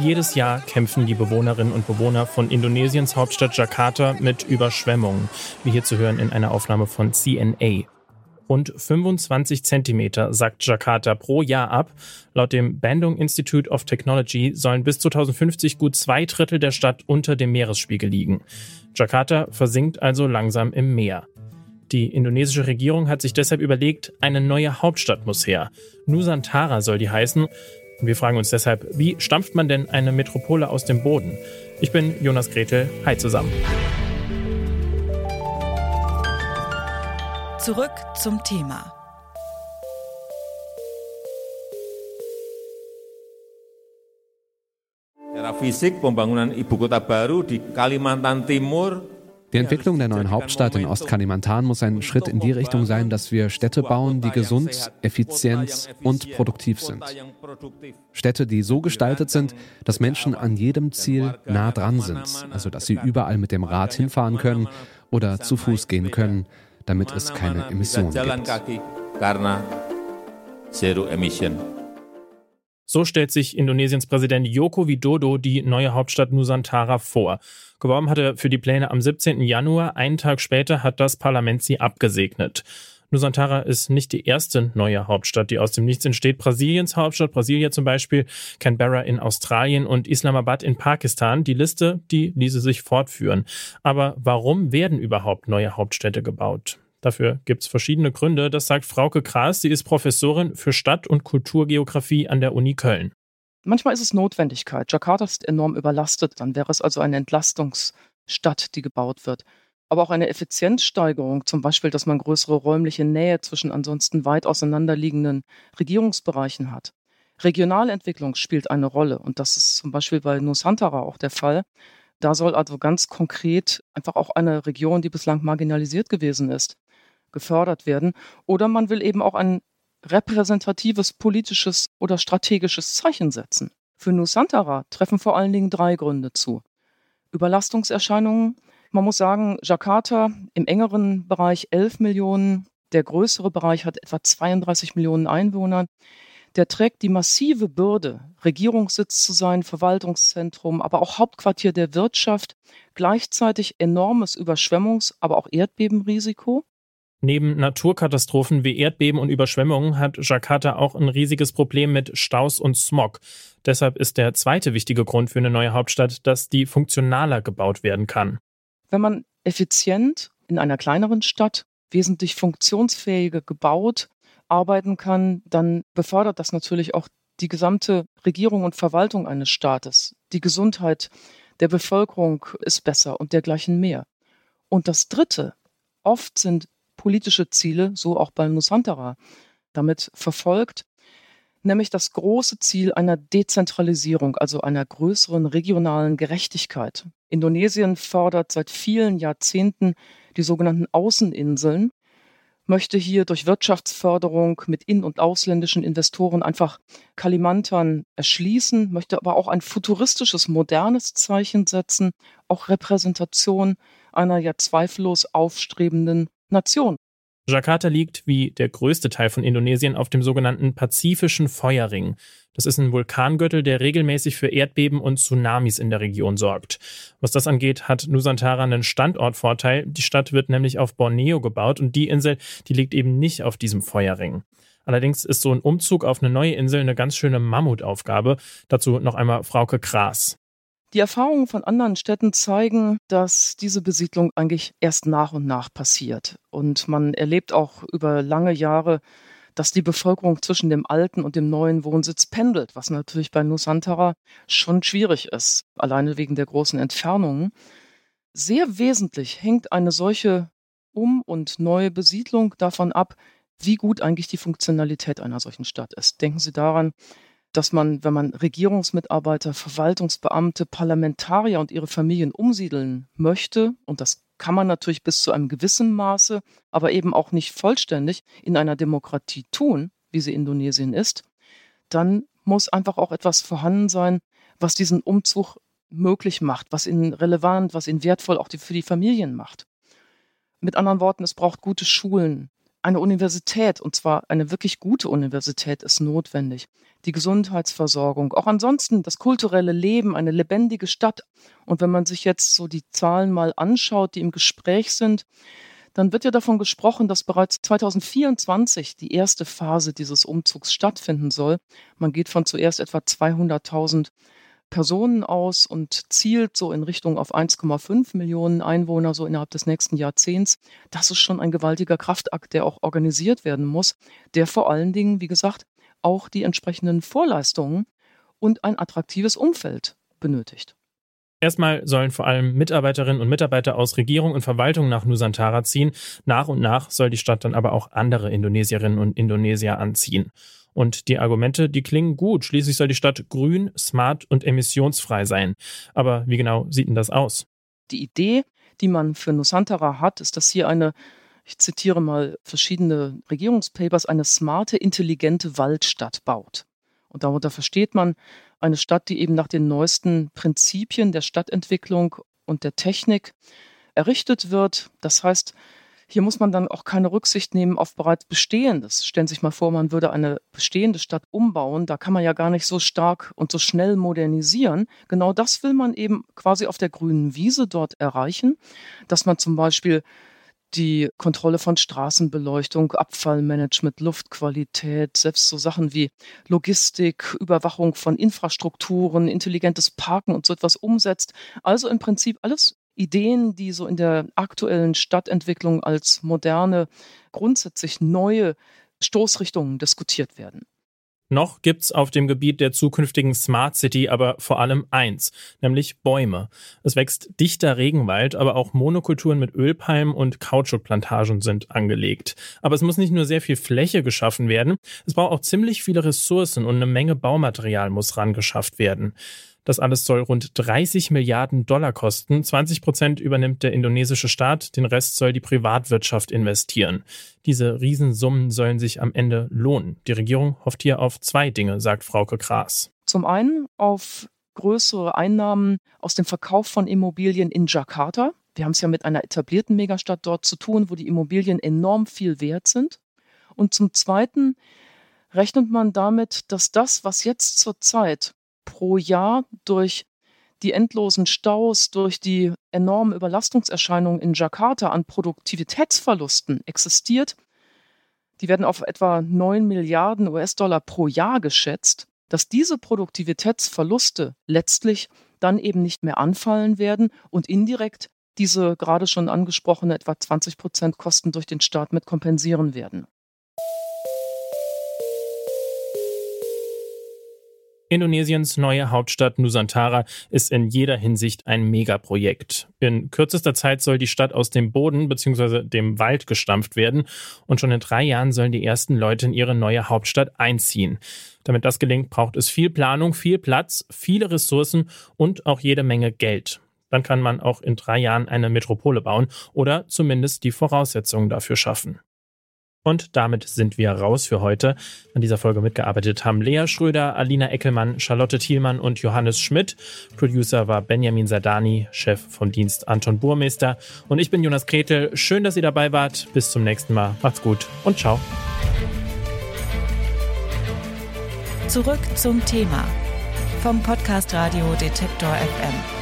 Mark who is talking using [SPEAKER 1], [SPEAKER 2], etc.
[SPEAKER 1] Jedes Jahr kämpfen die Bewohnerinnen und Bewohner von Indonesiens Hauptstadt Jakarta mit Überschwemmungen, wie hier zu hören in einer Aufnahme von CNA. Rund 25 Zentimeter sackt Jakarta pro Jahr ab. Laut dem Bandung Institute of Technology sollen bis 2050 gut zwei Drittel der Stadt unter dem Meeresspiegel liegen. Jakarta versinkt also langsam im Meer. Die indonesische Regierung hat sich deshalb überlegt, eine neue Hauptstadt muss her. Nusantara soll die heißen. Und wir fragen uns deshalb, wie stampft man denn eine Metropole aus dem Boden? Ich bin Jonas Gretel. Hi zusammen.
[SPEAKER 2] Zurück zum Thema.
[SPEAKER 3] Era fisik pembangunan ibu kota baru di Kalimantan Timur
[SPEAKER 4] die Entwicklung der neuen Hauptstadt in Ostkalimantan muss ein Schritt in die Richtung sein, dass wir Städte bauen, die gesund, effizient und produktiv sind. Städte, die so gestaltet sind, dass Menschen an jedem Ziel nah dran sind, also dass sie überall mit dem Rad hinfahren können oder zu Fuß gehen können, damit es keine Emissionen gibt.
[SPEAKER 1] So stellt sich Indonesiens Präsident Joko Widodo die neue Hauptstadt Nusantara vor. Geworben hat er für die Pläne am 17. Januar. Einen Tag später hat das Parlament sie abgesegnet. Nusantara ist nicht die erste neue Hauptstadt, die aus dem Nichts entsteht. Brasiliens Hauptstadt, Brasilia zum Beispiel, Canberra in Australien und Islamabad in Pakistan. Die Liste, die ließe sich fortführen. Aber warum werden überhaupt neue Hauptstädte gebaut? Dafür gibt es verschiedene Gründe. Das sagt Frauke Kraas. Sie ist Professorin für Stadt- und Kulturgeografie an der Uni Köln.
[SPEAKER 5] Manchmal ist es Notwendigkeit. Jakarta ist enorm überlastet. Dann wäre es also eine Entlastungsstadt, die gebaut wird. Aber auch eine Effizienzsteigerung, zum Beispiel, dass man größere räumliche Nähe zwischen ansonsten weit auseinanderliegenden Regierungsbereichen hat. Regionale Entwicklung spielt eine Rolle und das ist zum Beispiel bei Nusantara auch der Fall. Da soll also ganz konkret einfach auch eine Region, die bislang marginalisiert gewesen ist, gefördert werden. Oder man will eben auch ein repräsentatives politisches oder strategisches Zeichen setzen. Für Nusantara treffen vor allen Dingen drei Gründe zu. Überlastungserscheinungen. Man muss sagen, Jakarta im engeren Bereich 11 Millionen, der größere Bereich hat etwa 32 Millionen Einwohner. Der trägt die massive Bürde, Regierungssitz zu sein, Verwaltungszentrum, aber auch Hauptquartier der Wirtschaft, gleichzeitig enormes Überschwemmungs-, aber auch Erdbebenrisiko.
[SPEAKER 1] Neben Naturkatastrophen wie Erdbeben und Überschwemmungen hat Jakarta auch ein riesiges Problem mit Staus und Smog. Deshalb ist der zweite wichtige Grund für eine neue Hauptstadt, dass die funktionaler gebaut werden kann.
[SPEAKER 5] Wenn man effizient in einer kleineren Stadt wesentlich funktionsfähiger gebaut arbeiten kann, dann befördert das natürlich auch die gesamte Regierung und Verwaltung eines Staates. Die Gesundheit der Bevölkerung ist besser und dergleichen mehr. Und das Dritte, oft sind politische Ziele, so auch bei Nusantara, damit verfolgt, nämlich das große Ziel einer Dezentralisierung, also einer größeren regionalen Gerechtigkeit. Indonesien fördert seit vielen Jahrzehnten die sogenannten Außeninseln, möchte hier durch Wirtschaftsförderung mit in- und ausländischen Investoren einfach Kalimantan erschließen, möchte aber auch ein futuristisches, modernes Zeichen setzen, auch Repräsentation einer ja zweifellos aufstrebenden Nation.
[SPEAKER 1] Jakarta liegt, wie der größte Teil von Indonesien, auf dem sogenannten Pazifischen Feuerring. Das ist ein Vulkangürtel, der regelmäßig für Erdbeben und Tsunamis in der Region sorgt. Was das angeht, hat Nusantara einen Standortvorteil. Die Stadt wird nämlich auf Borneo gebaut und die Insel, die liegt eben nicht auf diesem Feuerring. Allerdings ist so ein Umzug auf eine neue Insel eine ganz schöne Mammutaufgabe. Dazu noch einmal Frauke Kraas.
[SPEAKER 5] Die Erfahrungen von anderen Städten zeigen, dass diese Besiedlung eigentlich erst nach und nach passiert. Und man erlebt auch über lange Jahre, dass die Bevölkerung zwischen dem alten und dem neuen Wohnsitz pendelt, was natürlich bei Nusantara schon schwierig ist, alleine wegen der großen Entfernungen. Sehr wesentlich hängt eine solche Um- und neue Besiedlung davon ab, wie gut eigentlich die Funktionalität einer solchen Stadt ist. Denken Sie daran, dass man, wenn man Regierungsmitarbeiter, Verwaltungsbeamte, Parlamentarier und ihre Familien umsiedeln möchte, und das kann man natürlich bis zu einem gewissen Maße, aber eben auch nicht vollständig in einer Demokratie tun, wie sie Indonesien ist, dann muss einfach auch etwas vorhanden sein, was diesen Umzug möglich macht, was ihn relevant, was ihn wertvoll auch für die Familien macht. Mit anderen Worten, es braucht gute Schulen, Eine Universität, und zwar eine wirklich gute Universität, ist notwendig. Die Gesundheitsversorgung, auch ansonsten das kulturelle Leben, eine lebendige Stadt. Und wenn man sich jetzt so die Zahlen mal anschaut, die im Gespräch sind, dann wird ja davon gesprochen, dass bereits 2024 die erste Phase dieses Umzugs stattfinden soll. Man geht von zuerst etwa 200.000 Personen aus und zielt so in Richtung auf 1,5 Millionen Einwohner so innerhalb des nächsten Jahrzehnts. Das ist schon ein gewaltiger Kraftakt, der auch organisiert werden muss, der vor allen Dingen, wie gesagt, auch die entsprechenden Vorleistungen und ein attraktives Umfeld benötigt.
[SPEAKER 1] Erstmal sollen vor allem Mitarbeiterinnen und Mitarbeiter aus Regierung und Verwaltung nach Nusantara ziehen. Nach und nach soll die Stadt dann aber auch andere Indonesierinnen und Indonesier anziehen. Und die Argumente, die klingen gut. Schließlich soll die Stadt grün, smart und emissionsfrei sein. Aber wie genau sieht denn das aus?
[SPEAKER 5] Die Idee, die man für Nusantara hat, ist, dass hier eine, ich zitiere mal verschiedene Regierungspapers, eine smarte, intelligente Waldstadt baut. Und darunter versteht man eine Stadt, die eben nach den neuesten Prinzipien der Stadtentwicklung und der Technik errichtet wird. Das heißt, hier muss man dann auch keine Rücksicht nehmen auf bereits Bestehendes. Stellen Sie sich mal vor, man würde eine bestehende Stadt umbauen. Da kann man ja gar nicht so stark und so schnell modernisieren. Genau das will man eben quasi auf der grünen Wiese dort erreichen, dass man zum Beispiel die Kontrolle von Straßenbeleuchtung, Abfallmanagement, Luftqualität, selbst so Sachen wie Logistik, Überwachung von Infrastrukturen, intelligentes Parken und so etwas umsetzt. Also im Prinzip alles Ideen, die so in der aktuellen Stadtentwicklung als moderne, grundsätzlich neue Stoßrichtungen diskutiert werden.
[SPEAKER 1] Noch gibt's auf dem Gebiet der zukünftigen Smart City aber vor allem eins, nämlich Bäume. Es wächst dichter Regenwald, aber auch Monokulturen mit Ölpalmen und Kautschukplantagen sind angelegt. Aber es muss nicht nur sehr viel Fläche geschaffen werden, es braucht auch ziemlich viele Ressourcen und eine Menge Baumaterial muss rangeschafft werden. Das alles soll rund 30 Milliarden Dollar kosten. 20 Prozent übernimmt der indonesische Staat, den Rest soll die Privatwirtschaft investieren. Diese Riesensummen sollen sich am Ende lohnen. Die Regierung hofft hier auf zwei Dinge, sagt Frauke Kraas.
[SPEAKER 5] Zum einen auf größere Einnahmen aus dem Verkauf von Immobilien in Jakarta. Wir haben es ja mit einer etablierten Megastadt dort zu tun, wo die Immobilien enorm viel wert sind. Und zum Zweiten rechnet man damit, dass das, was jetzt zurzeit pro Jahr durch die endlosen Staus, durch die enormen Überlastungserscheinungen in Jakarta an Produktivitätsverlusten existiert. Die werden auf etwa 9 Milliarden US-Dollar pro Jahr geschätzt, dass diese Produktivitätsverluste letztlich dann eben nicht mehr anfallen werden und indirekt diese gerade schon angesprochene etwa 20 Prozent Kosten durch den Staat mit kompensieren werden.
[SPEAKER 1] Indonesiens neue Hauptstadt Nusantara ist in jeder Hinsicht ein Megaprojekt. In kürzester Zeit soll die Stadt aus dem Boden bzw. dem Wald gestampft werden und schon in drei Jahren sollen die ersten Leute in ihre neue Hauptstadt einziehen. Damit das gelingt, braucht es viel Planung, viel Platz, viele Ressourcen und auch jede Menge Geld. Dann kann man auch in drei Jahren eine Metropole bauen oder zumindest die Voraussetzungen dafür schaffen. Und damit sind wir raus für heute. An dieser Folge mitgearbeitet haben Lea Schröder, Alina Eckelmann, Charlotte Thielmann und Johannes Schmidt. Producer war Benjamin Sadani, Chef vom Dienst Anton Burmeister. Und ich bin Jonas Kretel. Schön, dass ihr dabei wart. Bis zum nächsten Mal. Macht's gut und ciao.
[SPEAKER 2] Zurück zum Thema vom Podcast Radio Detektor FM.